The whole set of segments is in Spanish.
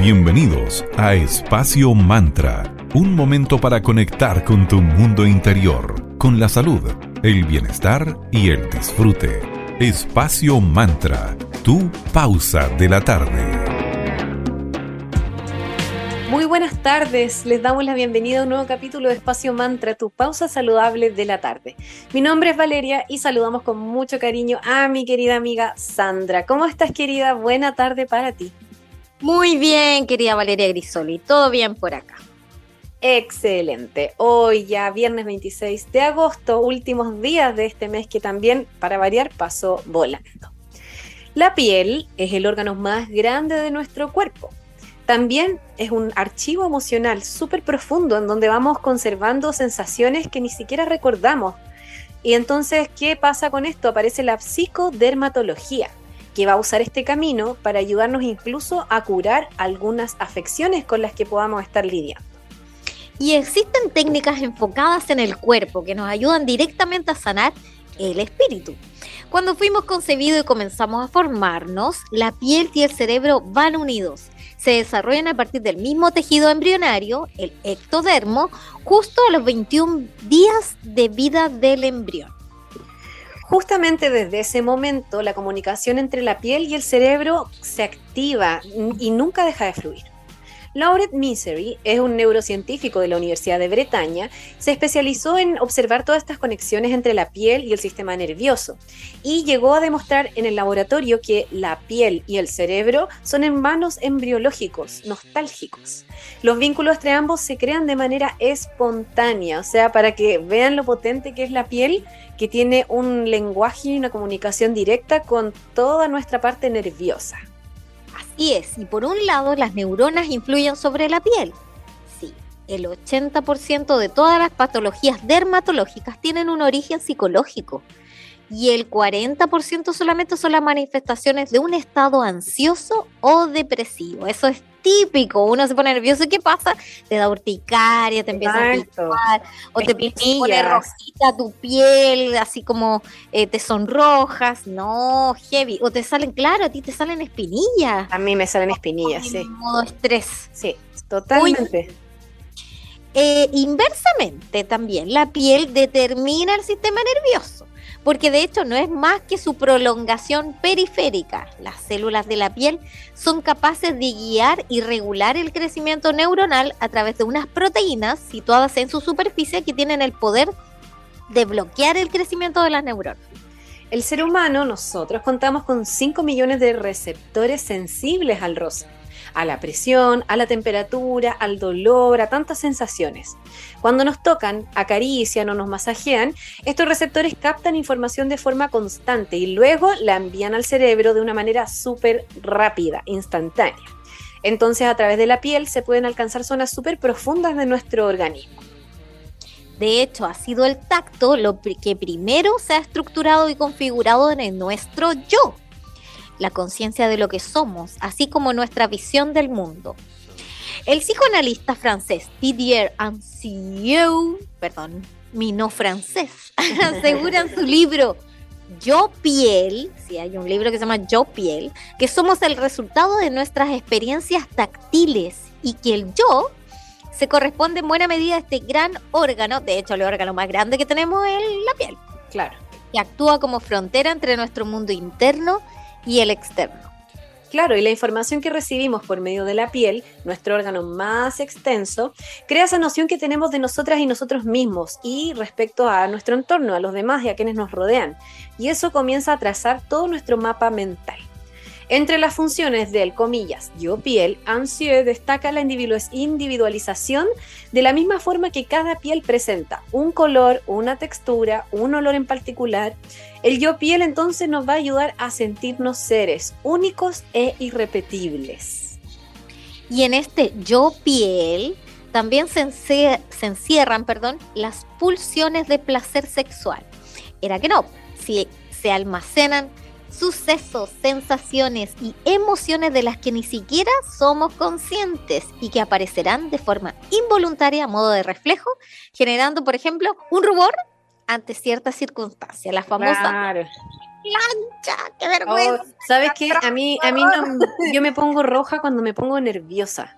Bienvenidos a Espacio Mantra, un momento para conectar con tu mundo interior, con la salud, el bienestar y el disfrute. Espacio Mantra, tu pausa de la tarde. Muy buenas tardes, les damos la bienvenida a un nuevo capítulo de Espacio Mantra, tu pausa saludable de la tarde. Mi nombre es Valeria y saludamos con mucho cariño a mi querida amiga Sandra. ¿Cómo estás querida? Buena tarde para ti. Muy bien, querida Valeria Grisoli, todo bien por acá. Excelente. Hoy ya viernes 26 de agosto, últimos días de este mes que también, para variar, pasó volando. La piel es el órgano más grande de nuestro cuerpo. También es un archivo emocional súper profundo en donde vamos conservando sensaciones que ni siquiera recordamos. Y entonces, ¿qué pasa con esto? Aparece la psicodermatología que va a usar este camino para ayudarnos incluso a curar algunas afecciones con las que podamos estar lidiando. Y existen técnicas enfocadas en el cuerpo que nos ayudan directamente a sanar el espíritu. Cuando fuimos concebidos y comenzamos a formarnos, la piel y el cerebro van unidos. Se desarrollan a partir del mismo tejido embrionario, el ectodermo, justo a los 21 días de vida del embrión. Justamente desde ese momento la comunicación entre la piel y el cerebro se activa y nunca deja de fluir. Laurent Misery es un neurocientífico de la Universidad de Bretaña, se especializó en observar todas estas conexiones entre la piel y el sistema nervioso y llegó a demostrar en el laboratorio que la piel y el cerebro son hermanos embriológicos, nostálgicos. Los vínculos entre ambos se crean de manera espontánea, o sea, para que vean lo potente que es la piel, que tiene un lenguaje y una comunicación directa con toda nuestra parte nerviosa. Así es, y por un lado las neuronas influyen sobre la piel. Sí, el 80% de todas las patologías dermatológicas tienen un origen psicológico y el 40% solamente son las manifestaciones de un estado ansioso o depresivo. Eso es típico, uno se pone nervioso, ¿y qué pasa? Te da urticaria, te empieza a picar, o te pone rojita tu piel, así como eh, te sonrojas, no, heavy, o te salen, claro, a ti te salen espinillas. A mí me salen espinillas, sí. modo estrés. Sí, totalmente. Eh, inversamente también, la piel determina el sistema nervioso porque de hecho no es más que su prolongación periférica. Las células de la piel son capaces de guiar y regular el crecimiento neuronal a través de unas proteínas situadas en su superficie que tienen el poder de bloquear el crecimiento de las neuronas. El ser humano, nosotros contamos con 5 millones de receptores sensibles al rosa a la presión, a la temperatura, al dolor, a tantas sensaciones. Cuando nos tocan, acarician o nos masajean, estos receptores captan información de forma constante y luego la envían al cerebro de una manera súper rápida, instantánea. Entonces a través de la piel se pueden alcanzar zonas súper profundas de nuestro organismo. De hecho, ha sido el tacto lo que primero se ha estructurado y configurado en nuestro yo la conciencia de lo que somos, así como nuestra visión del mundo. El psicoanalista francés Didier Anciou, perdón, mi no francés, asegura en su libro Yo Piel, si hay un libro que se llama Yo Piel, que somos el resultado de nuestras experiencias táctiles y que el yo se corresponde en buena medida a este gran órgano, de hecho el órgano más grande que tenemos es la piel. Claro. Que actúa como frontera entre nuestro mundo interno y el externo. Claro, y la información que recibimos por medio de la piel, nuestro órgano más extenso, crea esa noción que tenemos de nosotras y nosotros mismos y respecto a nuestro entorno, a los demás y a quienes nos rodean. Y eso comienza a trazar todo nuestro mapa mental. Entre las funciones del, comillas, yo piel, Ansieux destaca la individualización de la misma forma que cada piel presenta un color, una textura, un olor en particular. El yo piel entonces nos va a ayudar a sentirnos seres únicos e irrepetibles. Y en este yo piel también se, se encierran perdón, las pulsiones de placer sexual. Era que no, si se almacenan sucesos, sensaciones y emociones de las que ni siquiera somos conscientes y que aparecerán de forma involuntaria a modo de reflejo, generando, por ejemplo, un rubor ante ciertas circunstancias, la famosa plancha, qué vergüenza. Oh, ¿Sabes qué? A mí, a mí no, yo me pongo roja cuando me pongo nerviosa.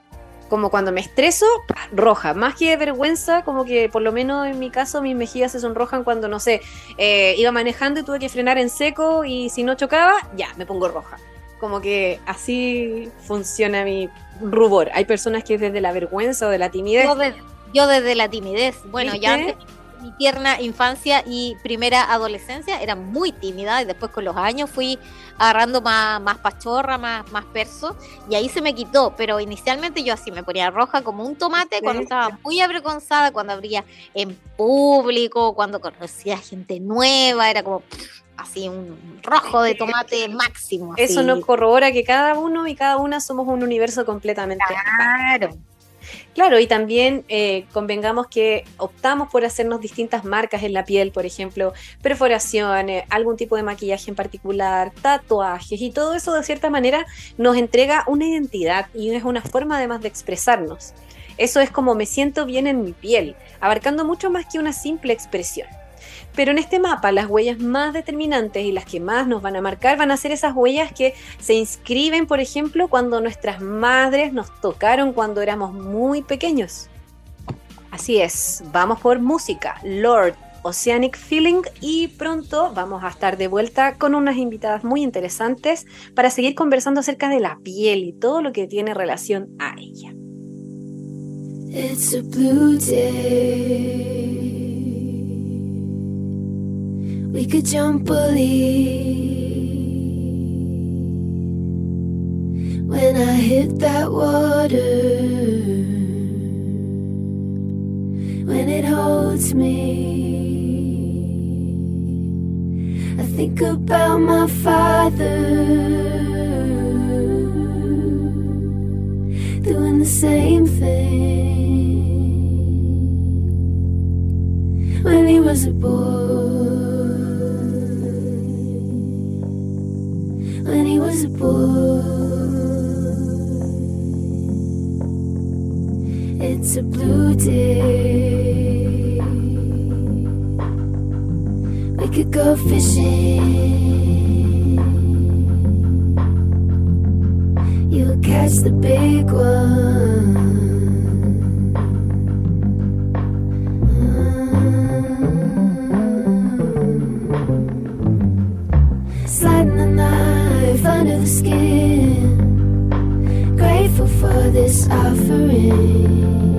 Como cuando me estreso, roja. Más que vergüenza, como que por lo menos en mi caso mis mejillas se sonrojan cuando, no sé, eh, iba manejando y tuve que frenar en seco y si no chocaba, ya, me pongo roja. Como que así funciona mi rubor. Hay personas que desde la vergüenza o de la timidez... Yo, desde la timidez. Bueno, ya antes mi tierna infancia y primera adolescencia era muy tímida y después con los años fui agarrando más, más pachorra, más, más perso y ahí se me quitó, pero inicialmente yo así me ponía roja como un tomate cuando estaba muy avergonzada, cuando abría en público, cuando conocía gente nueva, era como así un rojo de tomate máximo. Eso nos corrobora que cada uno y cada una somos un universo completamente. Claro. Claro, y también eh, convengamos que optamos por hacernos distintas marcas en la piel, por ejemplo, perforaciones, algún tipo de maquillaje en particular, tatuajes, y todo eso de cierta manera nos entrega una identidad y es una forma además de expresarnos. Eso es como me siento bien en mi piel, abarcando mucho más que una simple expresión. Pero en este mapa las huellas más determinantes y las que más nos van a marcar van a ser esas huellas que se inscriben, por ejemplo, cuando nuestras madres nos tocaron cuando éramos muy pequeños. Así es, vamos por música, Lord, Oceanic Feeling y pronto vamos a estar de vuelta con unas invitadas muy interesantes para seguir conversando acerca de la piel y todo lo que tiene relación a ella. It's a blue day. We could jump a lead when I hit that water. When it holds me, I think about my father doing the same thing when he was a boy. When he was a boy. It's a blue day. We could go fishing. You'll catch the big one. Skin. Grateful for this offering.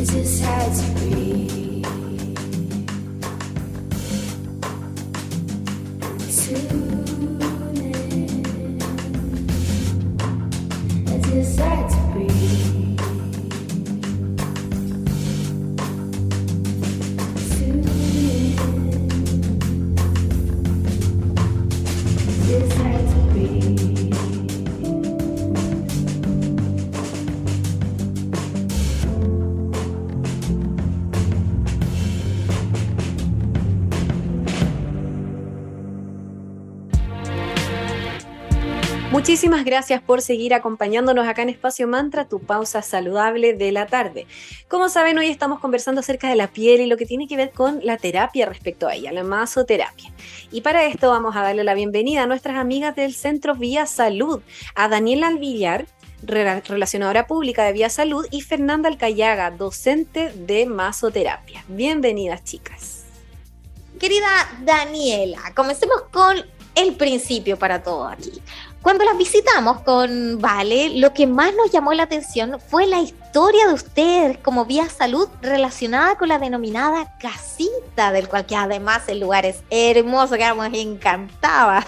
Cause it's hard to breathe. Muchísimas gracias por seguir acompañándonos acá en Espacio Mantra, tu pausa saludable de la tarde. Como saben, hoy estamos conversando acerca de la piel y lo que tiene que ver con la terapia respecto a ella, la masoterapia. Y para esto vamos a darle la bienvenida a nuestras amigas del Centro Vía Salud, a Daniela Alvillar, relacionadora pública de Vía Salud, y Fernanda Alcayaga, docente de masoterapia. Bienvenidas, chicas. Querida Daniela, comencemos con el principio para todo aquí. Cuando las visitamos con Vale, lo que más nos llamó la atención fue la historia de ustedes como vía salud relacionada con la denominada casita, del cual que además el lugar es hermoso, quedamos encantadas.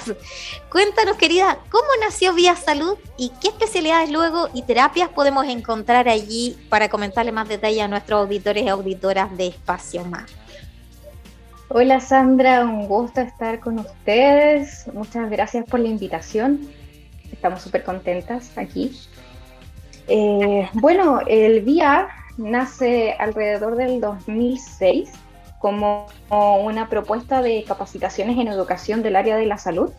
Cuéntanos, querida, ¿cómo nació Vía Salud y qué especialidades luego y terapias podemos encontrar allí para comentarle más detalle a nuestros auditores y auditoras de Espacio Más? Hola Sandra, un gusto estar con ustedes. Muchas gracias por la invitación estamos súper contentas aquí. Eh, bueno, el VIA nace alrededor del 2006 como una propuesta de capacitaciones en educación del área de la salud.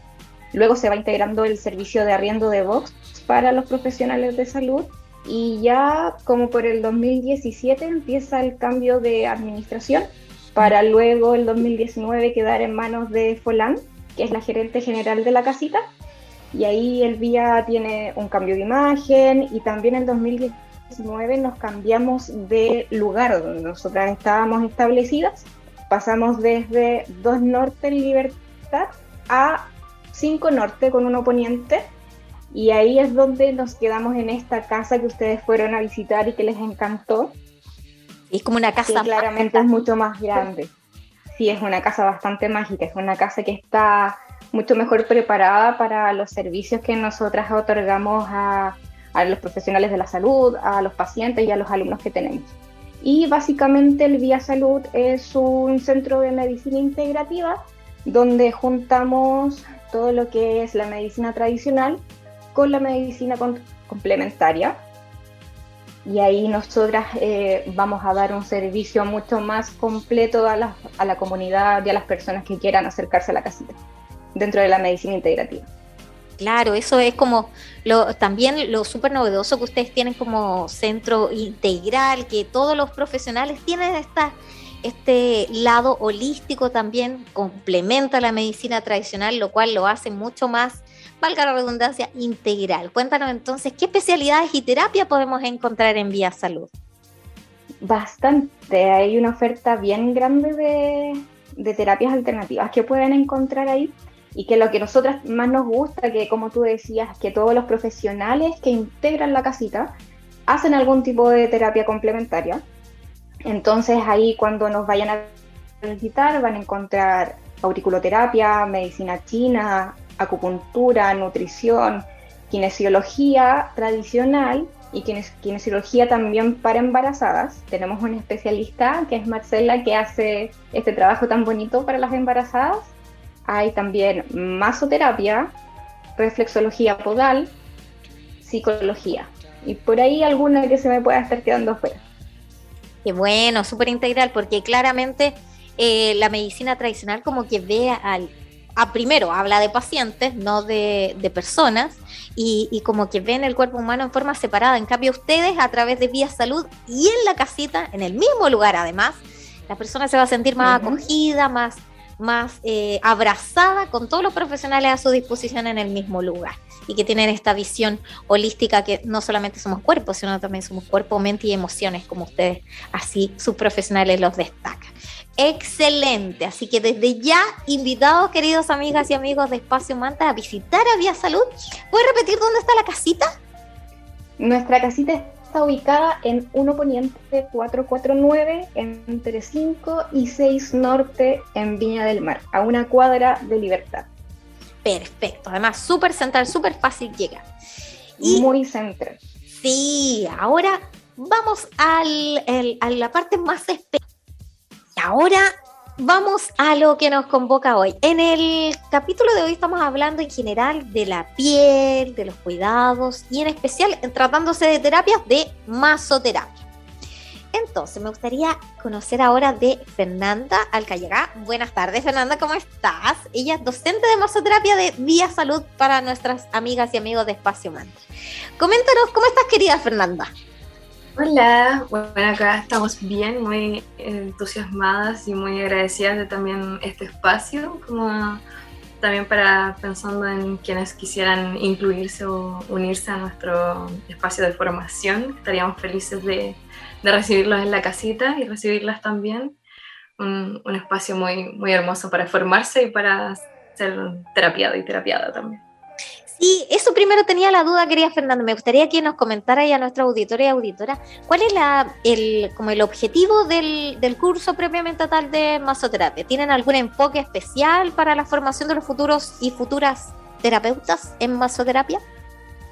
Luego se va integrando el servicio de arriendo de Vox para los profesionales de salud y ya como por el 2017 empieza el cambio de administración para luego el 2019 quedar en manos de Folan, que es la gerente general de la casita, y ahí el VIA tiene un cambio de imagen y también en 2019 nos cambiamos de lugar donde nosotras estábamos establecidas. Pasamos desde 2 Norte en Libertad a 5 Norte con un oponente y ahí es donde nos quedamos en esta casa que ustedes fueron a visitar y que les encantó. Es como una casa. Que claramente es mucho más grande. Sí, es una casa bastante mágica, es una casa que está mucho mejor preparada para los servicios que nosotras otorgamos a, los profesionales de la salud, a los pacientes y a los alumnos que tenemos. Y básicamente el Vía Salud es un centro de medicina integrativa donde juntamos todo lo que es la medicina tradicional con la medicina complementaria. Y ahí nosotras eh, vamos a dar un servicio mucho más completo a la, a la comunidad y a las personas que quieran acercarse a la casita dentro de la medicina integrativa. Claro, eso es como lo, también lo súper novedoso que ustedes tienen como centro integral, que todos los profesionales tienen esta, este lado holístico también, complementa la medicina tradicional, lo cual lo hace mucho más, valga la redundancia, integral. Cuéntanos entonces, ¿qué especialidades y terapia podemos encontrar en Vía Salud? Bastante, hay una oferta bien grande de, de terapias alternativas que pueden encontrar ahí y que lo que nosotras más nos gusta, que como tú decías, que todos los profesionales que integran la casita hacen algún tipo de terapia complementaria. Entonces ahí cuando nos vayan a visitar van a encontrar auriculoterapia, medicina china, acupuntura, nutrición, kinesiología tradicional y kinesiología también para embarazadas. Tenemos una especialista que es Marcela que hace este trabajo tan bonito para las embarazadas hay también masoterapia, reflexología podal, psicología. Y por ahí alguna que se me pueda estar quedando fuera. Qué bueno, súper integral, porque claramente eh, la medicina tradicional como que ve al, a primero habla de pacientes, no de, personas, y, y, como que ven el cuerpo humano en forma separada. En cambio, ustedes a través de Vía Salud y en la casita, en el mismo lugar además, la persona se va a sentir más acogida, más más eh, abrazada con todos los profesionales a su disposición en el mismo lugar y que tienen esta visión holística que no solamente somos cuerpos, sino también somos cuerpo, mente y emociones, como ustedes así sus profesionales los destacan. Excelente, así que desde ya invitados queridos amigas y amigos de Espacio Manta a visitar a Vía Salud. ¿Puedes repetir dónde está la casita? Nuestra casita está ubicada en 1 Poniente 449 entre 5 y 6 Norte en Viña del Mar, a una cuadra de Libertad. Perfecto, además súper central, súper fácil llegar. Y, Muy central. Sí, ahora vamos al, a la parte más especial. Ahora vamos a lo que nos convoca hoy. En el capítulo de hoy estamos hablando en general de la piel, de los cuidados y en especial tratándose de terapias de masoterapia. Entonces, me gustaría conocer ahora de Fernanda Alcayagá. Buenas tardes, Fernanda, ¿cómo estás? Ella es docente de masoterapia de Vía Salud para nuestras amigas y amigos de Espacio Mantra. Coméntanos, ¿cómo estás, querida Fernanda? Hola, bueno, acá estamos bien, muy entusiasmadas y muy agradecidas de también este espacio, como también para pensando en quienes quisieran incluirse o unirse a nuestro espacio de formación. Estaríamos felices de, de recibirlos en la casita y recibirlas también. Un, un, espacio muy, muy hermoso para formarse y para ser terapiado y terapiada también. Y eso primero tenía la duda, quería Fernando. Me gustaría que nos comentara ya nuestra auditoria y auditora cuál es la, el, como el objetivo del, del, curso propiamente tal de masoterapia. ¿Tienen algún enfoque especial para la formación de los futuros y futuras terapeutas en masoterapia?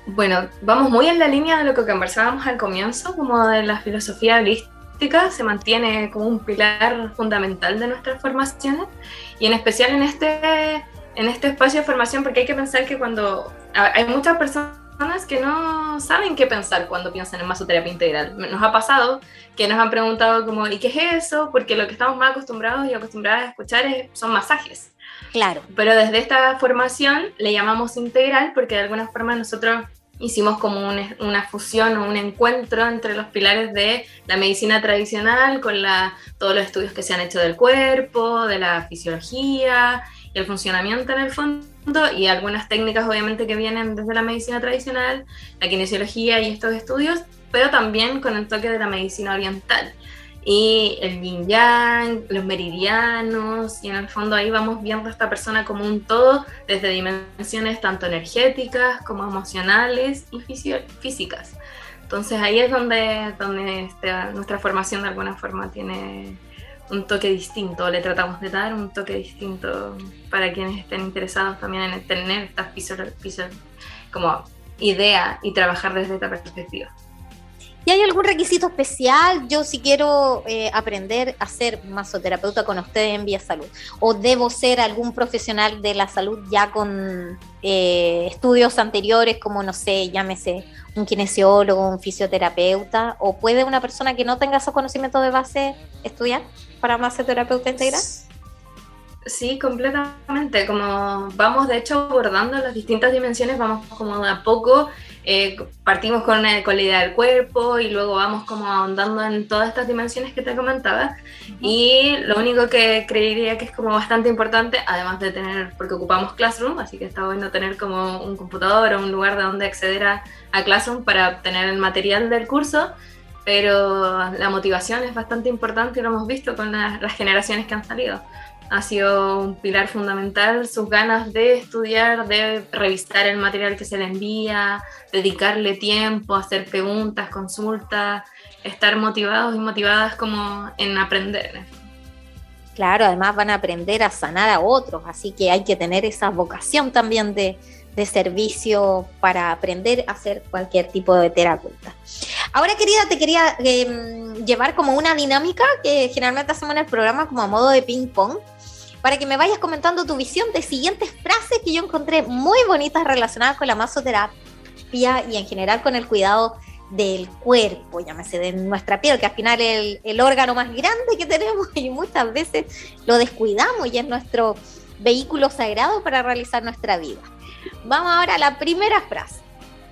Bueno, vamos muy en la línea de lo que conversábamos al comienzo, como de la filosofía holística, se mantiene como un pilar fundamental de nuestras formaciones y en especial en este en este espacio de formación porque hay que pensar que cuando hay muchas personas que no saben qué pensar cuando piensan en masoterapia integral. Nos ha pasado que nos han preguntado como, ¿y qué es eso? Porque lo que estamos más acostumbrados y acostumbradas a escuchar es, son masajes. Claro. Pero desde esta formación le llamamos integral porque de alguna forma nosotros hicimos como una, una fusión o un encuentro entre los pilares de la medicina tradicional con la, todos los estudios que se han hecho del cuerpo, de la fisiología el funcionamiento en el fondo y algunas técnicas obviamente que vienen desde la medicina tradicional, la kinesiología y estos estudios, pero también con el toque de la medicina oriental y el yin yang, los meridianos y en el fondo ahí vamos viendo a esta persona como un todo desde dimensiones tanto energéticas como emocionales y físicas. Entonces ahí es donde, donde este, nuestra formación de alguna forma tiene un toque distinto, le tratamos de dar un toque distinto para quienes estén interesados también en tener esta como idea y trabajar desde esta perspectiva. ¿Y hay algún requisito especial? Yo si quiero eh, aprender a ser masoterapeuta con ustedes en Vía Salud, o debo ser algún profesional de la salud ya con eh, estudios anteriores, como no sé, llámese un kinesiólogo, un fisioterapeuta, o puede una persona que no tenga esos conocimientos de base estudiar para masoterapeuta integral? Sí, completamente. Como vamos de hecho abordando las distintas dimensiones, vamos como de a poco eh, partimos con, una, con la idea del cuerpo y luego vamos como ahondando en todas estas dimensiones que te comentaba. Y lo único que creería que es como bastante importante, además de tener, porque ocupamos Classroom, así que está bueno tener como un computador o un lugar de donde acceder a, a Classroom para obtener el material del curso, pero la motivación es bastante importante y lo hemos visto con las generaciones que han salido ha sido un pilar fundamental, sus ganas de estudiar, de revisar el material que se le envía, dedicarle tiempo, hacer preguntas, consultas, estar motivados y motivadas como en aprender. Claro, además van a aprender a sanar a otros, así que hay que tener esa vocación también de, de servicio para aprender a hacer cualquier tipo de terapeuta. Ahora, querida, te quería em, llevar como una dinámica que generalmente hacemos en el programa como a modo de ping-pong, para que me vayas comentando tu visión de siguientes frases que yo encontré muy bonitas relacionadas con la masoterapia y en general con el cuidado del cuerpo, llámese de nuestra piel, que al final es el, el órgano más grande que tenemos y muchas veces lo descuidamos y es nuestro vehículo sagrado para realizar nuestra vida. Vamos ahora a la primera frase.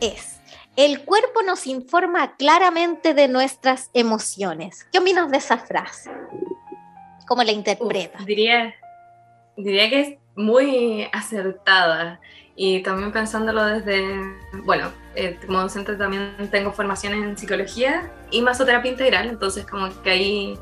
Es, el cuerpo nos informa claramente de nuestras emociones. ¿Qué opinas de esa frase? ¿Cómo la interpretas? diría, diría que es muy acertada. Y también pensándolo desde, bueno, eh, como docente también tengo formación en psicología y masoterapia integral, entonces como que ahí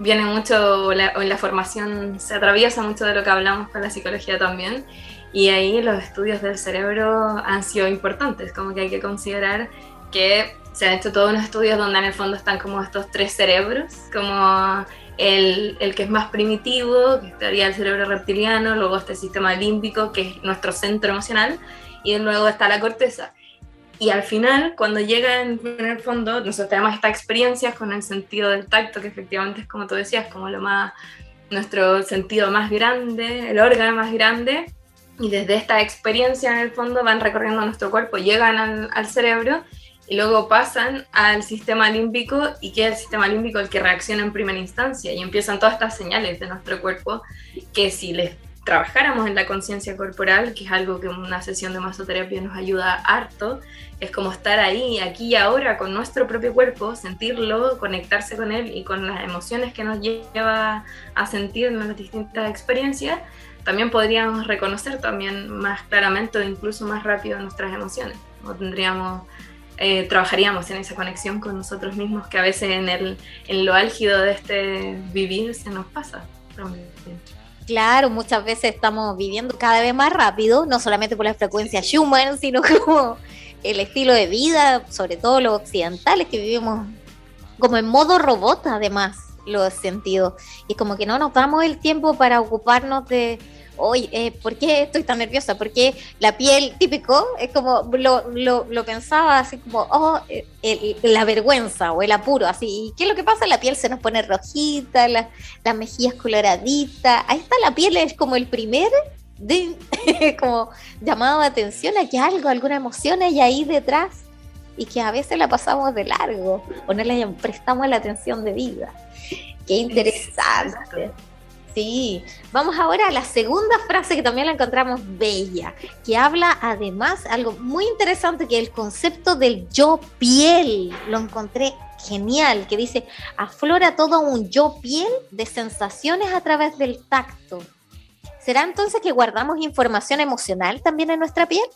viene mucho, la, en la formación se atraviesa mucho de lo que hablamos con la psicología también y ahí los estudios del cerebro han sido importantes, como que hay que considerar que se han hecho todos unos estudios donde en el fondo están como estos tres cerebros, como el, el, que es más primitivo, que estaría el cerebro reptiliano, luego este sistema límbico, que es nuestro centro emocional, y luego está la corteza. Y al final, cuando llega en, el fondo, nosotros tenemos estas experiencias con el sentido del tacto, que efectivamente es como tú decías, como lo más, nuestro sentido más grande, el órgano más grande, y desde esta experiencia en el fondo van recorriendo nuestro cuerpo, llegan al cerebro y luego pasan al sistema límbico y que es el sistema límbico el que reacciona en primera instancia y empiezan todas estas señales de nuestro cuerpo que si les trabajáramos en la conciencia corporal, que es algo que una sesión de masoterapia nos ayuda harto, es como estar ahí, aquí y ahora con nuestro propio cuerpo, sentirlo, conectarse con él y con las emociones que nos lleva a sentir en las distintas experiencias, también podríamos reconocer también más claramente o incluso más rápido nuestras emociones. No tendríamos eh, trabajaríamos en esa conexión con nosotros mismos que a veces en, el, en lo álgido de este vivir se nos pasa. Claro, muchas veces estamos viviendo cada vez más rápido, no solamente por la frecuencia Schumann, sino como el estilo de vida, sobre todo los occidentales que vivimos como en modo robot además, los sentidos. Y como que no nos damos el tiempo para ocuparnos de, hoy, eh, ¿por qué estoy tan nerviosa? Porque la piel típico es como, lo, lo, lo pensaba así como, oh, eh, la vergüenza o el apuro, así. ¿Y qué es lo que pasa? La piel se nos pone rojita, las mejillas coloraditas. Ahí está la piel, es como el primer de, como llamado de atención a que algo, alguna emoción hay ahí detrás y que a veces la pasamos de largo o no le prestamos la atención de vida. Qué interesante. Sí, vamos ahora a la segunda frase que también la encontramos bella, que habla además algo muy interesante que el concepto del yo piel. Lo encontré genial, que dice, aflora todo un yo piel de sensaciones a través del tacto. ¿Será entonces que guardamos información emocional también en nuestra piel?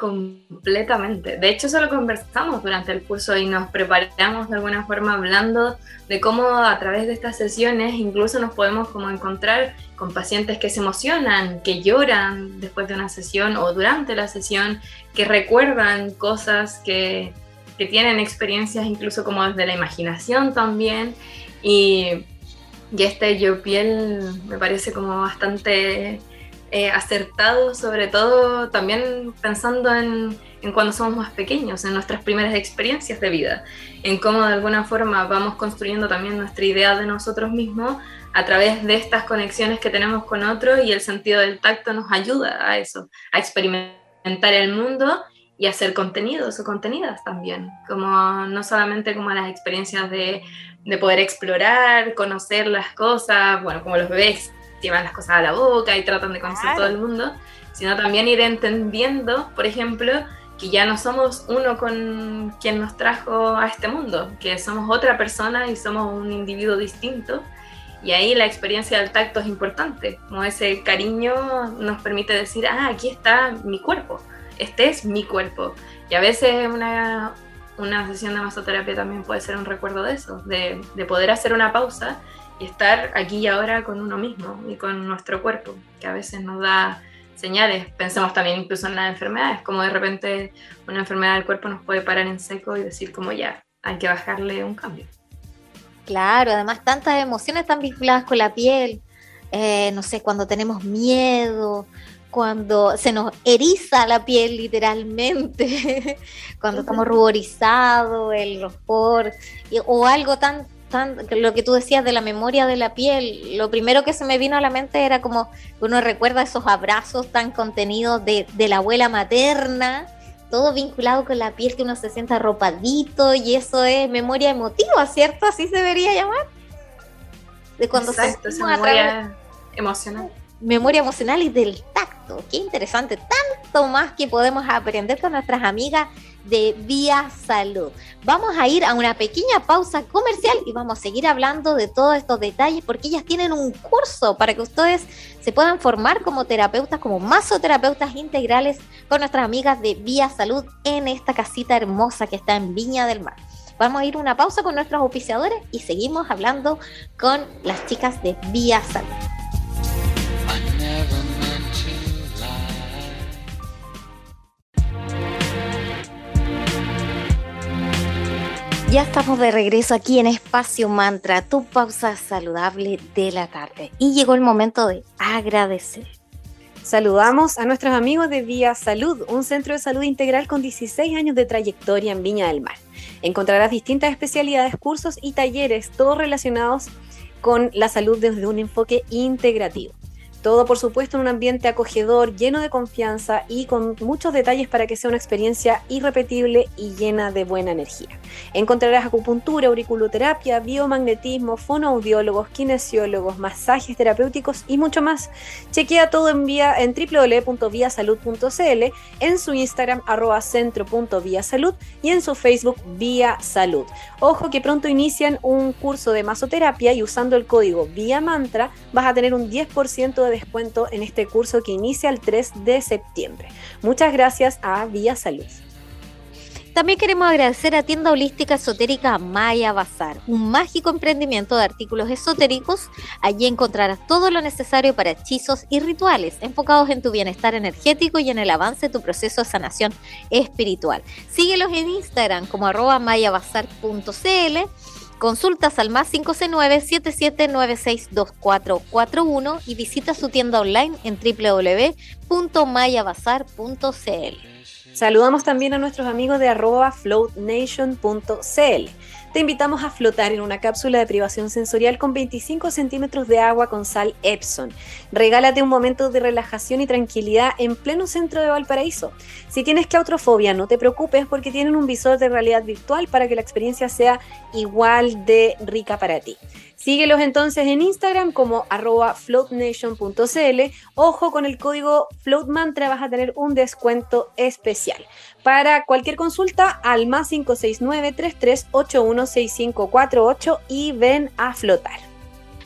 Completamente. De hecho, eso lo conversamos durante el curso y nos preparamos de alguna forma hablando de cómo a través de estas sesiones incluso nos podemos como encontrar con pacientes que se emocionan, que lloran después de una sesión o durante la sesión, que recuerdan cosas, que, que tienen experiencias incluso como desde la imaginación también. Y, y este yo piel me parece como bastante eh, acertado, sobre todo también pensando en, en, cuando somos más pequeños, en nuestras primeras experiencias de vida, en cómo de alguna forma vamos construyendo también nuestra idea de nosotros mismos a través de estas conexiones que tenemos con otros y el sentido del tacto nos ayuda a eso, a experimentar el mundo y hacer contenidos o contenidas también, como no solamente como las experiencias de, de poder explorar, conocer las cosas, bueno, como los bebés llevan las cosas a la boca y tratan de conocer todo el mundo, sino también ir entendiendo, por ejemplo, que ya no somos uno con quien nos trajo a este mundo, que somos otra persona y somos un individuo distinto. Y ahí la experiencia del tacto es importante, como ese cariño nos permite decir, ah, aquí está mi cuerpo, este es mi cuerpo. Y a veces una, una sesión de masoterapia también puede ser un recuerdo de eso, de, de poder hacer una pausa y estar aquí y ahora con uno mismo y con nuestro cuerpo, que a veces nos da señales. Pensemos también incluso en las enfermedades, como de repente una enfermedad del cuerpo nos puede parar en seco y decir como ya, hay que bajarle un cambio. Claro, además tantas emociones están vinculadas con la piel. Eh, no sé, cuando tenemos miedo, cuando se nos eriza la piel literalmente, cuando estamos ruborizados, el rosor, o algo tan lo que tú decías de la memoria de la piel, lo primero que se me vino a la mente era como uno recuerda esos abrazos tan contenidos de, la abuela materna, todo vinculado con la piel, que uno se sienta arropadito y eso es memoria emotiva, ¿cierto? Así se debería llamar. De cuando Exacto, esa memoria emocional. Memoria emocional y del tacto, qué interesante, tanto más que podemos aprender con nuestras amigas de Vía Salud. Vamos a ir a una pequeña pausa comercial y vamos a seguir hablando de todos estos detalles porque ellas tienen un curso para que ustedes se puedan formar como terapeutas, como masoterapeutas integrales con nuestras amigas de Vía Salud en esta casita hermosa que está en Viña del Mar. Vamos a ir a una pausa con nuestros auspiciadores y seguimos hablando con las chicas de Vía Salud. Ya estamos de regreso aquí en Espacio Mantra, tu pausa saludable de la tarde. Y llegó el momento de agradecer. Saludamos a nuestros amigos de Vía Salud, un centro de salud integral con 16 años de trayectoria en Viña del Mar. Encontrarás distintas especialidades, cursos y talleres, todos relacionados con la salud desde un enfoque integrativo. Todo, por supuesto, en un ambiente acogedor, lleno de confianza y con muchos detalles para que sea una experiencia irrepetible y llena de buena energía. Encontrarás acupuntura, auriculoterapia, biomagnetismo, fonoaudiólogos, kinesiólogos, masajes terapéuticos y mucho más. Chequea todo en, vía, en www.viasalud.cl, en su Instagram arroba centro.viasalud y en su Facebook Vía Salud. Ojo que pronto inician un curso de masoterapia y usando el código Vía Mantra vas a tener un 10% de descuento en este curso que inicia el 3 de septiembre. Muchas gracias a Vía Salud. También queremos agradecer a Tienda Holística Esotérica Maya Bazar, un mágico emprendimiento de artículos esotéricos. Allí encontrarás todo lo necesario para hechizos y rituales enfocados en tu bienestar energético y en el avance de tu proceso de sanación espiritual. Síguelos en Instagram como mayabazar.cl Consultas al más 569-7796-2441 y visita su tienda online en www.mayabazar.cl. Saludamos también a nuestros amigos de arroba floatnation.cl. Te invitamos a flotar en una cápsula de privación sensorial con 25 centímetros de agua con sal Epson. Regálate un momento de relajación y tranquilidad en pleno centro de Valparaíso. Si tienes claustrofobia, no te preocupes porque tienen un visor de realidad virtual para que la experiencia sea igual de rica para ti. Síguelos entonces en Instagram como arroba floatnation.cl. Ojo con el código FloatMantra vas a tener un descuento especial. Para cualquier consulta al más 569 33816548 y ven a flotar.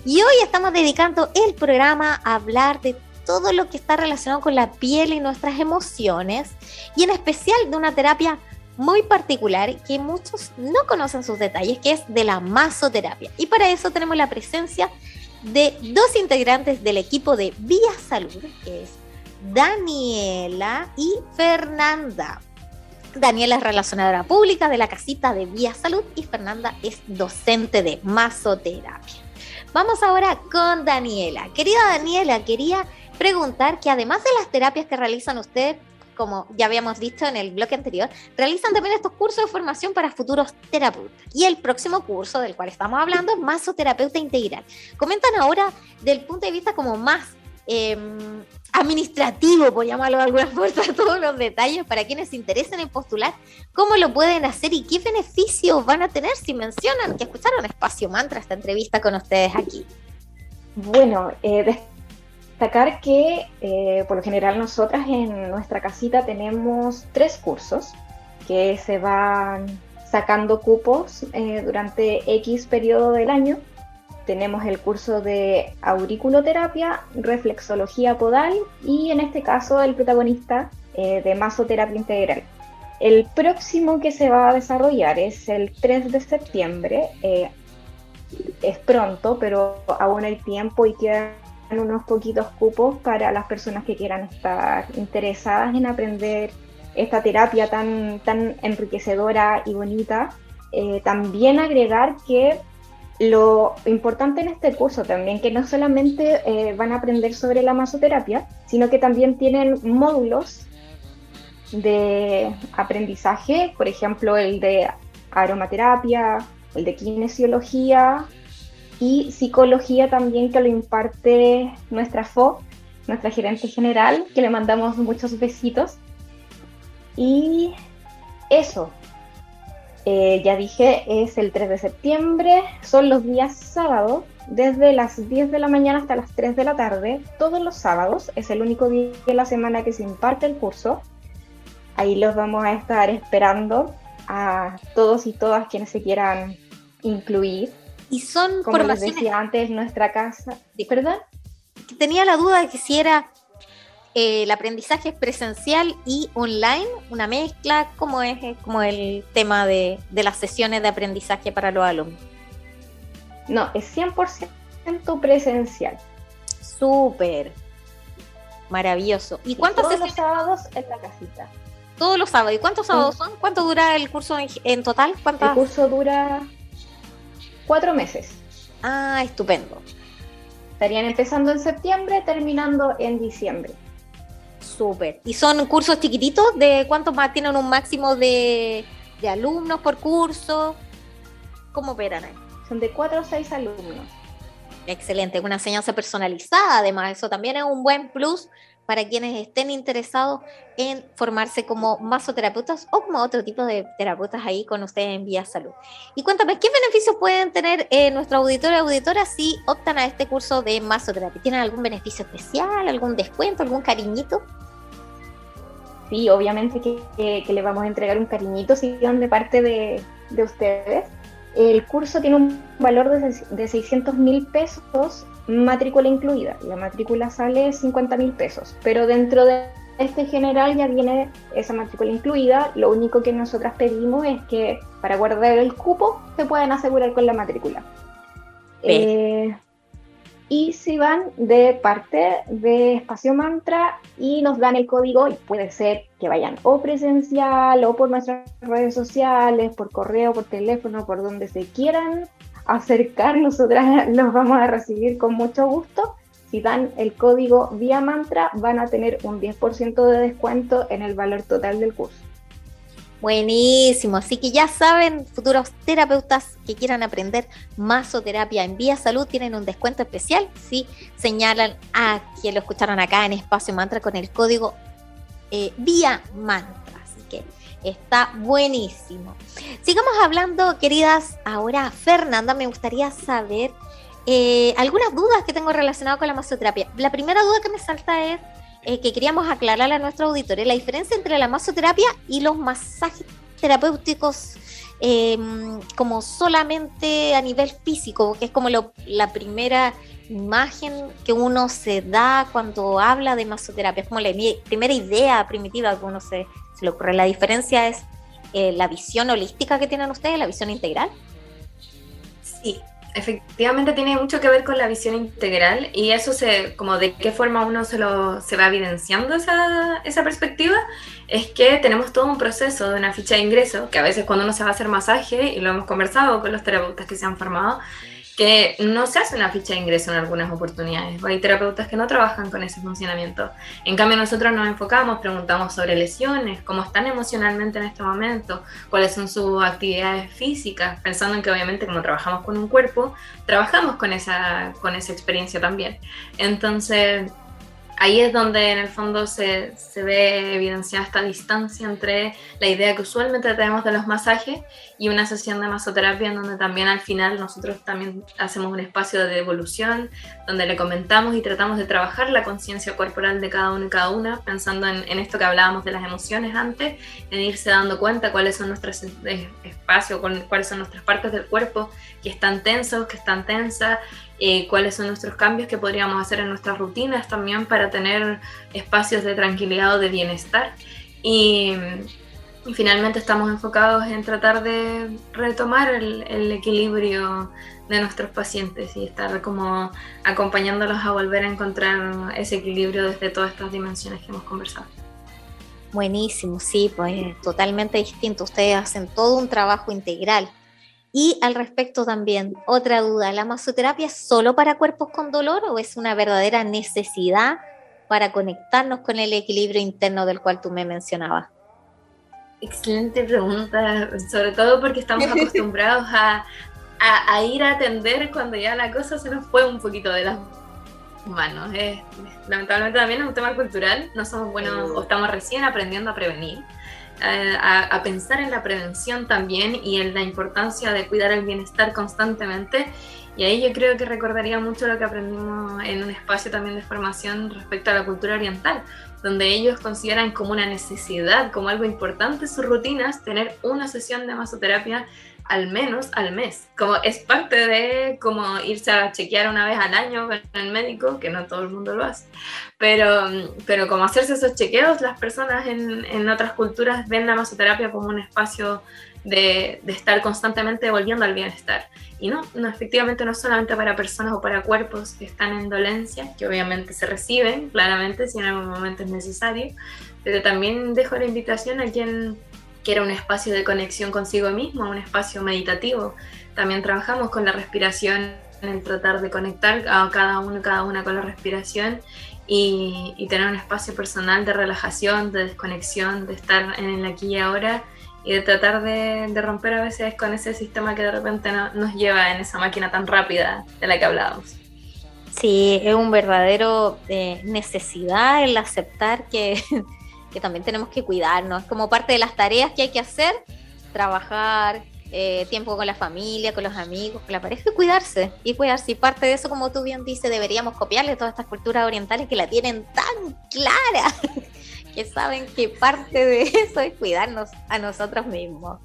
Y hoy estamos dedicando el programa a hablar de todo lo que está relacionado con la piel y nuestras emociones y en especial de una terapia muy particular que muchos no conocen sus detalles, que es de la masoterapia. Y para eso tenemos la presencia de dos integrantes del equipo de Vía Salud, que es Daniela y Fernanda. Daniela es relacionadora pública de la casita de Vía Salud y Fernanda es docente de masoterapia. Vamos ahora con Daniela. Querida Daniela, quería preguntar que además de las terapias que realizan ustedes, como ya habíamos visto en el bloque anterior, realizan también estos cursos de formación para futuros terapeutas. Y el próximo curso del cual estamos hablando es masoterapeuta integral. Comentan ahora del punto de vista como más em, administrativo, por llamarlo de alguna forma, todos los detalles para quienes se interesen en postular, cómo lo pueden hacer y qué beneficios van a tener si mencionan que escucharon Espacio Mantra esta entrevista con ustedes aquí. Bueno, eh, destacar que eh, por lo general nosotras en nuestra casita tenemos tres cursos que se van sacando cupos eh, durante X periodo del año. Tenemos el curso de auriculoterapia, reflexología podal y en este caso el protagonista eh, de masoterapia integral. El próximo que se va a desarrollar es el 3 de septiembre. es pronto, pero aún hay tiempo y queda unos poquitos cupos para las personas que quieran estar interesadas en aprender esta terapia tan, tan enriquecedora y bonita. Eh, también agregar que lo importante en este curso también, que no solamente eh, van a aprender sobre la masoterapia, sino que también tienen módulos de aprendizaje, por ejemplo, el de aromaterapia, el de kinesiología, y psicología también que lo imparte nuestra FO, nuestra gerente general, que le mandamos muchos besitos. Y eso, eh, ya dije, es el 3 de septiembre, son los días sábados, desde las 10 de la mañana hasta las 3 de la tarde, todos los sábados, es el único día de la semana que se imparte el curso. Ahí los vamos a estar esperando a todos y todas quienes se quieran incluir. Y son Como les formaciones. decía antes, nuestra casa. ¿Perdón? Tenía la duda de que si era el aprendizaje es presencial y online, una mezcla, ¿cómo es eh, como el tema de, de las sesiones de aprendizaje para los alumnos? No, es 100% presencial. Súper. Maravilloso. ¿Y cuántas Todos los sesiones? sábados en la casita. Todos los sábados. ¿Y cuántos sábados son? ¿Cuánto dura el curso en, en total? El curso dura cuatro meses. Ah, estupendo. Estarían empezando en septiembre, terminando en diciembre. Súper. ¿Y son cursos chiquititos? ¿De cuántos más tienen un máximo de, de alumnos por curso? ¿Cómo operan ahí? Son de cuatro o seis alumnos. Excelente, una enseñanza personalizada, además, eso también es un buen plus para quienes estén interesados en formarse como masoterapeutas o como otro tipo de terapeutas ahí con ustedes en Vía Salud. Y cuéntame, ¿qué beneficios pueden tener eh, nuestro auditor y auditora si optan a este curso de masoterapia? ¿Tienen algún beneficio especial, algún descuento, algún cariñito? Sí, obviamente que, que- le vamos a entregar un cariñito si van de parte de, de ustedes. El curso tiene un valor de, de 600 mil pesos, matrícula incluida. La matrícula sale 50 mil pesos, pero dentro de este general ya viene esa matrícula incluida. Lo único que nosotras pedimos es que para guardar el cupo se puedan asegurar con la matrícula. Eh, y si van de parte de Espacio Mantra y nos dan el código, y puede ser que vayan o presencial o por nuestras redes sociales, por correo, por teléfono, por donde se quieran acercar, nosotras los vamos a recibir con mucho gusto. Si dan el código vía mantra, van a tener un 10% de descuento en el valor total del curso. Buenísimo, así que ya saben, futuros terapeutas que quieran aprender masoterapia en Vía Salud tienen un descuento especial si señalan a quien lo escucharon acá en Espacio Mantra con el código eh, Vía Mantra. Así que está buenísimo. Sigamos hablando, queridas. Ahora, Fernanda, me gustaría saber eh, algunas dudas que tengo relacionadas con la masoterapia. La primera duda que me salta es eh, que queríamos aclarar a nuestro auditorio la diferencia entre la masoterapia y los masajes terapéuticos eh, como solamente a nivel físico, que es como la primera imagen que uno se da cuando habla de masoterapia, es como la primera idea primitiva que uno se, se le ocurre. La diferencia es eh, la visión holística que tienen ustedes, la visión integral. Sí, efectivamente tiene mucho que ver con la visión integral y eso se, como de qué forma uno se, lo, se va evidenciando esa, esa perspectiva, es que tenemos todo un proceso de una ficha de ingreso, que a veces cuando uno se va a hacer masaje, y lo hemos conversado con los terapeutas que se han formado, que no se hace una ficha de ingreso en algunas oportunidades. Hay terapeutas que no trabajan con ese funcionamiento. En cambio, nosotros nos enfocamos, preguntamos sobre lesiones, cómo están emocionalmente en este momento, cuáles son sus actividades físicas, pensando en que obviamente como trabajamos con un cuerpo, trabajamos con esa, con esa experiencia también. Entonces, ahí es donde en el fondo se, se ve evidenciada esta distancia entre la idea que usualmente tenemos de los masajes y una sesión de masoterapia en donde también al final nosotros también hacemos un espacio de devolución, donde le comentamos y tratamos de trabajar la conciencia corporal de cada uno y cada una, pensando en, esto que hablábamos de las emociones antes, en irse dando cuenta cuáles son nuestros eh, espacios, cuáles son nuestras partes del cuerpo que están tensos, que están tensas, eh, cuáles son nuestros cambios que podríamos hacer en nuestras rutinas también para tener espacios de tranquilidad o de bienestar. Y, y finalmente estamos enfocados en tratar de retomar el, el equilibrio de nuestros pacientes y estar como acompañándolos a volver a encontrar ese equilibrio desde todas estas dimensiones que hemos conversado. Buenísimo, sí, pues totalmente distinto. Ustedes hacen todo un trabajo integral. Y al respecto también, otra duda, ¿la masoterapia es solo para cuerpos con dolor o es una verdadera necesidad para conectarnos con el equilibrio interno del cual tú me mencionabas? Excelente pregunta, sobre todo porque estamos acostumbrados a, a- a ir a atender cuando ya la cosa se nos fue un poquito de las manos. Lamentablemente también es un tema cultural, no somos buenos o estamos recién aprendiendo a prevenir. Eh, a, pensar en la prevención también y en la importancia de cuidar el bienestar constantemente. Y ahí yo creo que recordaría mucho lo que aprendimos en un espacio también de formación respecto a la cultura oriental, donde ellos consideran como una necesidad, como algo importante sus rutinas, tener una sesión de masoterapia al menos al mes. Como es parte de como irse a chequear una vez al año con el médico, que no todo el mundo lo hace. Pero, pero como hacerse esos chequeos, las personas en, en otras culturas ven la masoterapia como un espacio de, de, estar constantemente volviendo al bienestar. Y no, no, efectivamente no solamente para personas o para cuerpos que están en dolencia, que obviamente se reciben, claramente, si en algún momento es necesario, pero también dejo la invitación a quien que era un espacio de conexión consigo mismo, un espacio meditativo. También trabajamos con la respiración, en tratar de conectar a cada uno, cada una con la respiración y, tener un espacio personal de relajación, de desconexión, de estar en el aquí y ahora y de tratar de, romper a veces con ese sistema que de repente no, nos lleva en esa máquina tan rápida de la que hablábamos. Sí, es un verdadero eh, necesidad el aceptar que que también tenemos que cuidarnos. Como parte de las tareas que hay que hacer, trabajar, eh, tiempo con la familia, con los amigos, con la pareja, y cuidarse. Y cuidarse. Y parte de eso, como tú bien dices, deberíamos copiarle todas estas culturas orientales que la tienen tan clara, que saben que parte de eso es cuidarnos a nosotros mismos.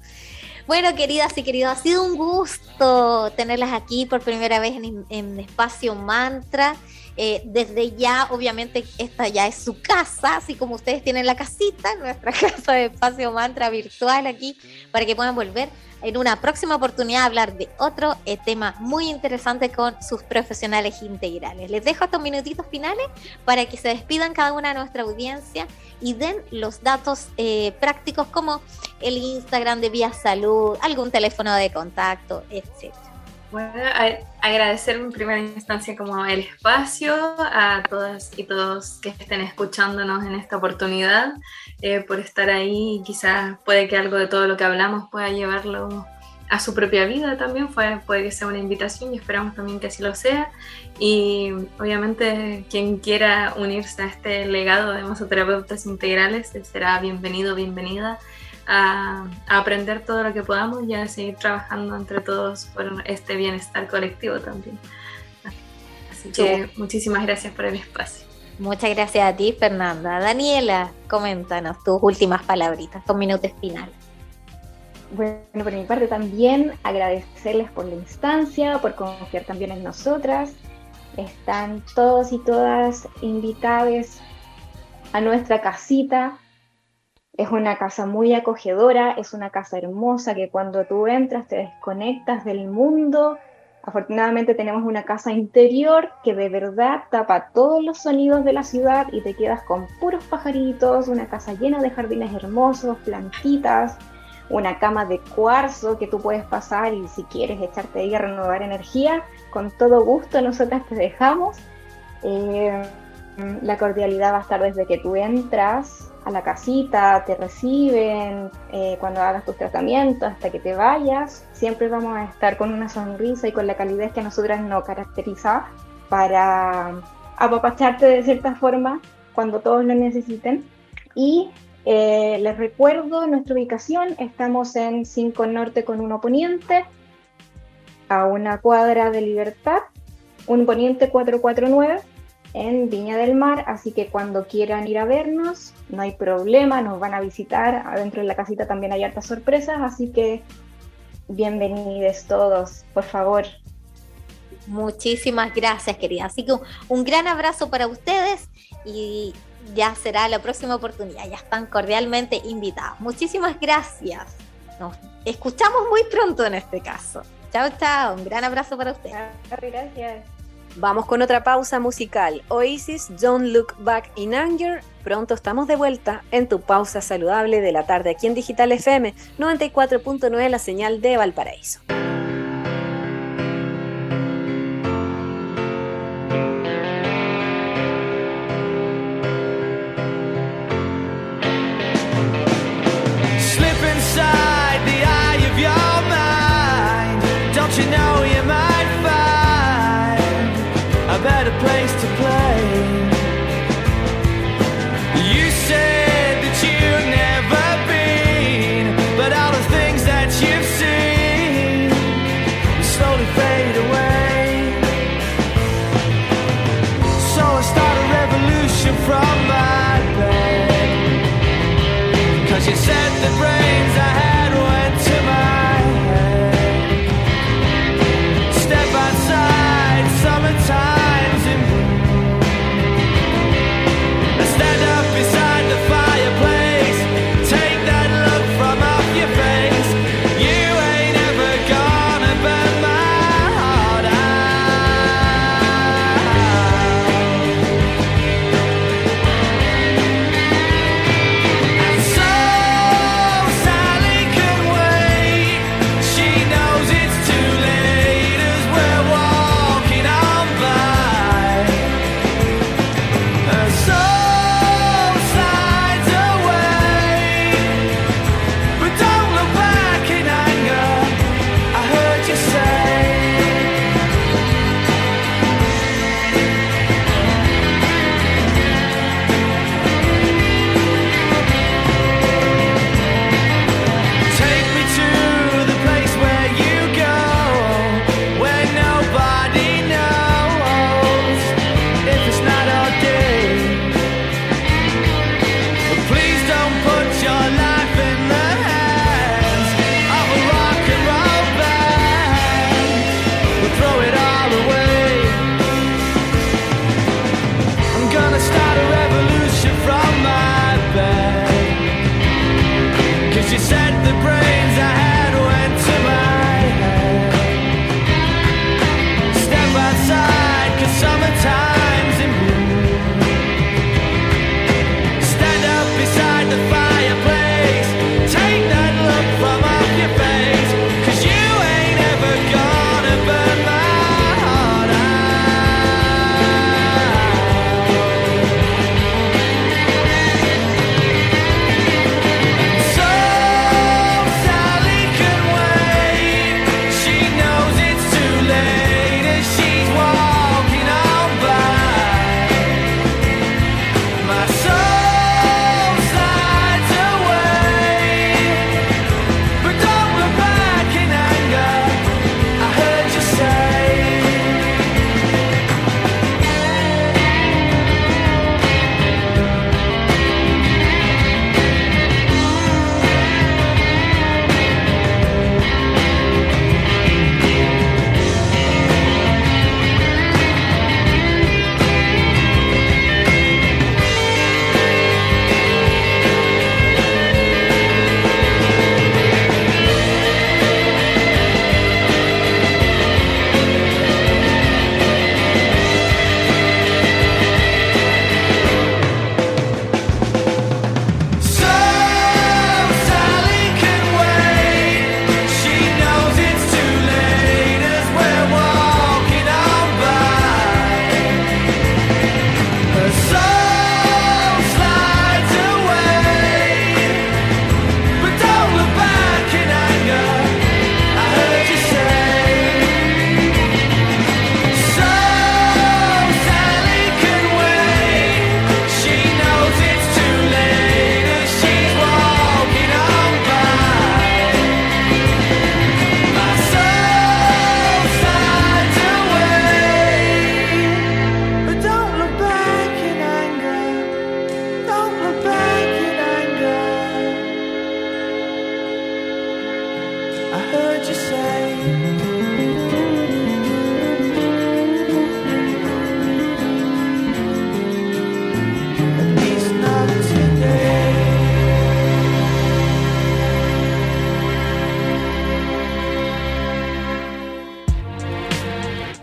Bueno, queridas y queridos, ha sido un gusto tenerlas aquí por primera vez en, en Espacio Mantra. Eh, desde ya, obviamente, esta ya es su casa, así como ustedes tienen la casita, nuestra casa de espacio mantra virtual aquí, para que puedan volver en una próxima oportunidad a hablar de otro eh, tema muy interesante con sus profesionales integrales. Les dejo estos minutitos finales para que se despidan cada una de nuestra audiencia y den los datos eh, prácticos como el Instagram de Vía Salud, algún teléfono de contacto, etcétera. Bueno, agradecer en primera instancia como el espacio a todas y todos que estén escuchándonos en esta oportunidad, eh, por estar ahí. Quizás puede que algo de todo lo que hablamos pueda llevarlo a su propia vida también, puede, puede que sea una invitación y esperamos también que así lo sea. Y obviamente quien quiera unirse a este legado de masoterapeutas integrales será bienvenido, bienvenida a, a, aprender todo lo que podamos y a seguir trabajando entre todos por este bienestar colectivo también. Así que sí. muchísimas gracias por el espacio. Muchas gracias a ti, Fernanda. Daniela, coméntanos tus últimas palabritas, tus minutos finales. Bueno, por mi parte también agradecerles por la instancia, por confiar también en nosotras. Están todos y todas invitadas a nuestra casita es una casa muy acogedora, es una casa hermosa que cuando tú entras te desconectas del mundo. Afortunadamente tenemos una casa interior que de verdad tapa todos los sonidos de la ciudad y te quedas con puros pajaritos, una casa llena de jardines hermosos, plantitas, una cama de cuarzo que tú puedes pasar y si quieres echarte ahí a renovar energía, con todo gusto nosotras te dejamos. Eh, la cordialidad va a estar desde que tú entras a la casita, te reciben eh, cuando hagas tus tratamientos, hasta que te vayas. Siempre vamos a estar con una sonrisa y con la calidez que a nosotras nos caracteriza para apapacharte de cierta forma cuando todos lo necesiten. Y eh, les recuerdo nuestra ubicación, estamos en 5 Norte con 1 Poniente, a una cuadra de Libertad, un Poniente 449 en Viña del Mar, así que cuando quieran ir a vernos, no hay problema, nos van a visitar. Adentro de la casita también hay hartas sorpresas, así que bienvenidos todos, por favor. Muchísimas gracias, querida. Así que un gran abrazo para ustedes y ya será la próxima oportunidad. Ya están cordialmente invitados. Muchísimas gracias. Nos escuchamos muy pronto en este caso. Chao, chao. Un gran abrazo para ustedes. Gracias. Vamos con otra pausa musical. Oasis, Don't Look Back in Anger. Pronto estamos de vuelta en tu pausa saludable de la tarde aquí en Digital FM 94.9, la señal de Valparaíso.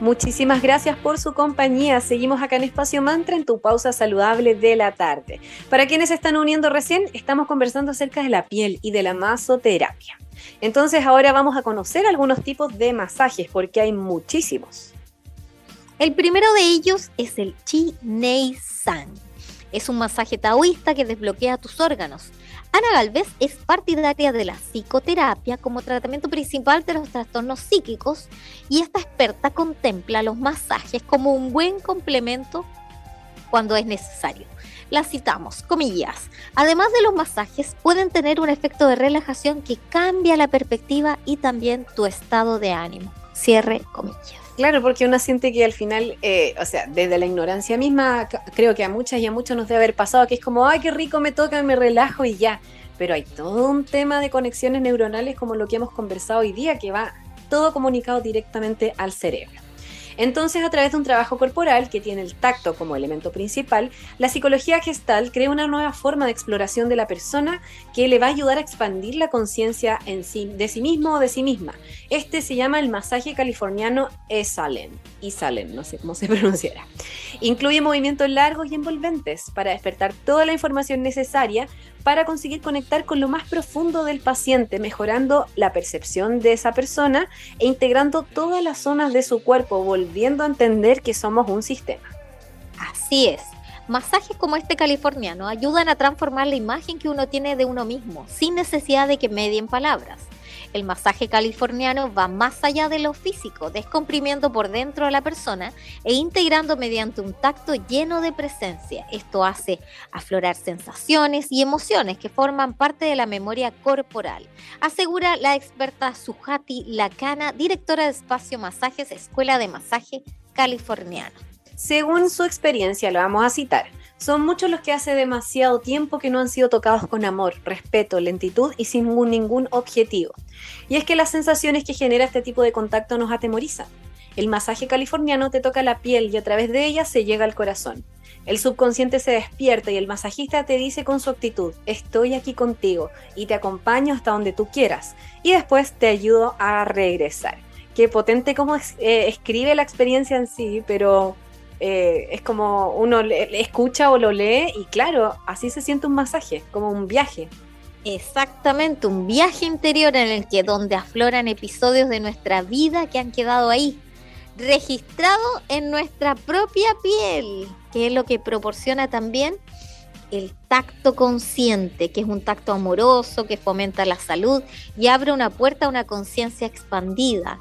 Muchísimas gracias por su compañía. Seguimos acá en Espacio Mantra en tu pausa saludable de la tarde. Para quienes están uniendo recién, estamos conversando acerca de la piel y de la masoterapia. Entonces ahora vamos a conocer algunos tipos de masajes porque hay muchísimos. El primero de ellos es el Chi Nei San. Es un masaje taoísta que desbloquea tus órganos. Ana Galvez es partidaria de la psicoterapia como tratamiento principal de los trastornos psíquicos y esta experta contempla los masajes como un buen complemento cuando es necesario. La citamos, comillas. Además de los masajes, pueden tener un efecto de relajación que cambia la perspectiva y también tu estado de ánimo. Cierre comillas. Claro, porque uno siente que al final, eh, o sea, desde la ignorancia misma, creo que a muchas y a muchos nos debe haber pasado que es como, ay, qué rico me toca, me relajo y ya. Pero hay todo un tema de conexiones neuronales como lo que hemos conversado hoy día, que va todo comunicado directamente al cerebro. Entonces, a través de un trabajo corporal que tiene el tacto como elemento principal, la psicología gestal crea una nueva forma de exploración de la persona que le va a ayudar a expandir la conciencia de sí mismo o de sí misma. Este se llama el masaje californiano Esalen, Isalen, no sé cómo se pronunciará. Incluye movimientos largos y envolventes para despertar toda la información necesaria para conseguir conectar con lo más profundo del paciente, mejorando la percepción de esa persona e integrando todas las zonas de su cuerpo, volviendo a entender que somos un sistema. Así es. Masajes como este californiano ayudan a transformar la imagen que uno tiene de uno mismo, sin necesidad de que medien palabras. El masaje californiano va más allá de lo físico, descomprimiendo por dentro a la persona e integrando mediante un tacto lleno de presencia. Esto hace aflorar sensaciones y emociones que forman parte de la memoria corporal, asegura la experta Sujati Lacana, directora de Espacio Masajes, Escuela de Masaje Californiano. Según su experiencia, lo vamos a citar, son muchos los que hace demasiado tiempo que no han sido tocados con amor, respeto, lentitud y sin ningún objetivo. Y es que las sensaciones que genera este tipo de contacto nos atemorizan. El masaje californiano te toca la piel y a través de ella se llega al corazón. El subconsciente se despierta y el masajista te dice con su actitud, estoy aquí contigo y te acompaño hasta donde tú quieras. Y después te ayudo a regresar. Qué potente como eh, escribe la experiencia en sí, pero eh, es como uno le, escucha o lo lee y claro, así se siente un masaje, como un viaje. Exactamente, un viaje interior en el que donde afloran episodios de nuestra vida que han quedado ahí, registrado en nuestra propia piel, que es lo que proporciona también el tacto consciente, que es un tacto amoroso que fomenta la salud y abre una puerta a una conciencia expandida.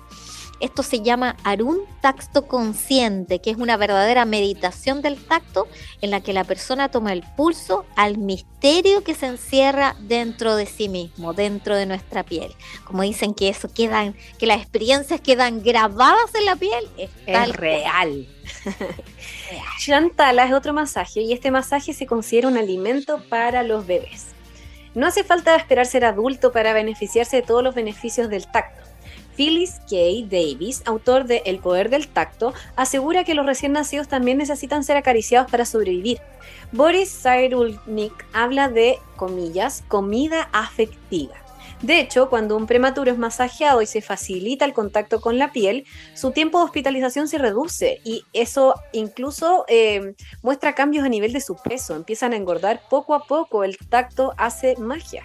Esto se llama Arun Tacto Consciente, que es una verdadera meditación del tacto en la que la persona toma el pulso al misterio que se encierra dentro de sí mismo, dentro de nuestra piel. Como dicen que eso quedan, que las experiencias quedan grabadas en la piel, es, real. Chantala es otro masaje y este masaje se considera un alimento para los bebés. No hace falta esperar ser adulto para beneficiarse de todos los beneficios del tacto. Phyllis K. Davis, autor de El poder del tacto, asegura que los recién nacidos también necesitan ser acariciados para sobrevivir. Boris Cyrulnik habla de, comillas, comida afectiva. De hecho, cuando un prematuro es masajeado y se facilita el contacto con la piel, su tiempo de hospitalización se reduce y eso incluso eh, muestra cambios a nivel de su peso. Empiezan a engordar poco a poco, el tacto hace magia.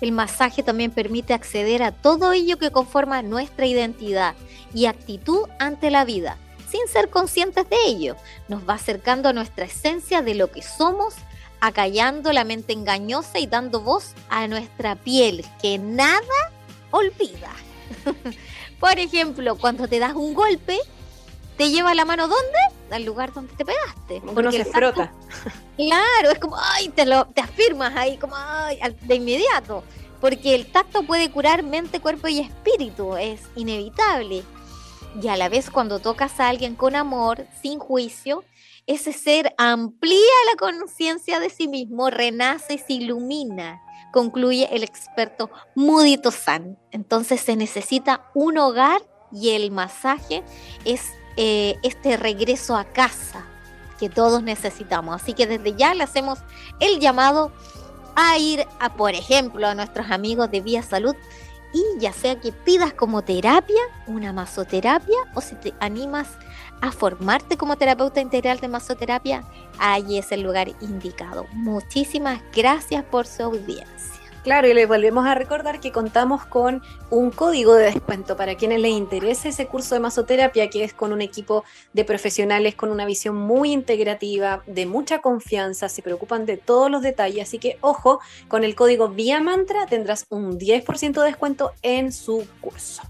El masaje también permite acceder a todo ello que conforma nuestra identidad y actitud ante la vida, sin ser conscientes de ello. Nos va acercando a nuestra esencia de lo que somos, acallando la mente engañosa y dando voz a nuestra piel, que nada olvida. Por ejemplo, cuando te das un golpe, te lleva la mano ¿dónde? Al lugar donde te pegaste. Uno se frota. Claro, es como, ay, te, lo, te afirmas ahí, como, ay, de inmediato. Porque el tacto puede curar mente, cuerpo y espíritu, es inevitable. Y a la vez cuando tocas a alguien con amor, sin juicio, ese ser amplía la conciencia de sí mismo, renace y se ilumina, concluye el experto Mudito San. Entonces se necesita un hogar y el masaje es eh, este regreso a casa que todos necesitamos. Así que desde ya le hacemos el llamado a ir a, por ejemplo, a nuestros amigos de Vía Salud y ya sea que pidas como terapia una masoterapia o si te animas a formarte como terapeuta integral de masoterapia, ahí es el lugar indicado. Muchísimas gracias por su audiencia. Claro, y les volvemos a recordar que contamos con un código de descuento para quienes les interese ese curso de masoterapia, que es con un equipo de profesionales con una visión muy integrativa, de mucha confianza, se preocupan de todos los detalles. Así que, ojo, con el código Vía Mantra tendrás un 10% de descuento en su curso.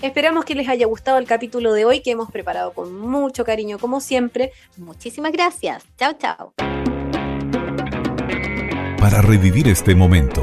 Esperamos que les haya gustado el capítulo de hoy que hemos preparado con mucho cariño, como siempre. Muchísimas gracias. Chao, chao. Para revivir este momento,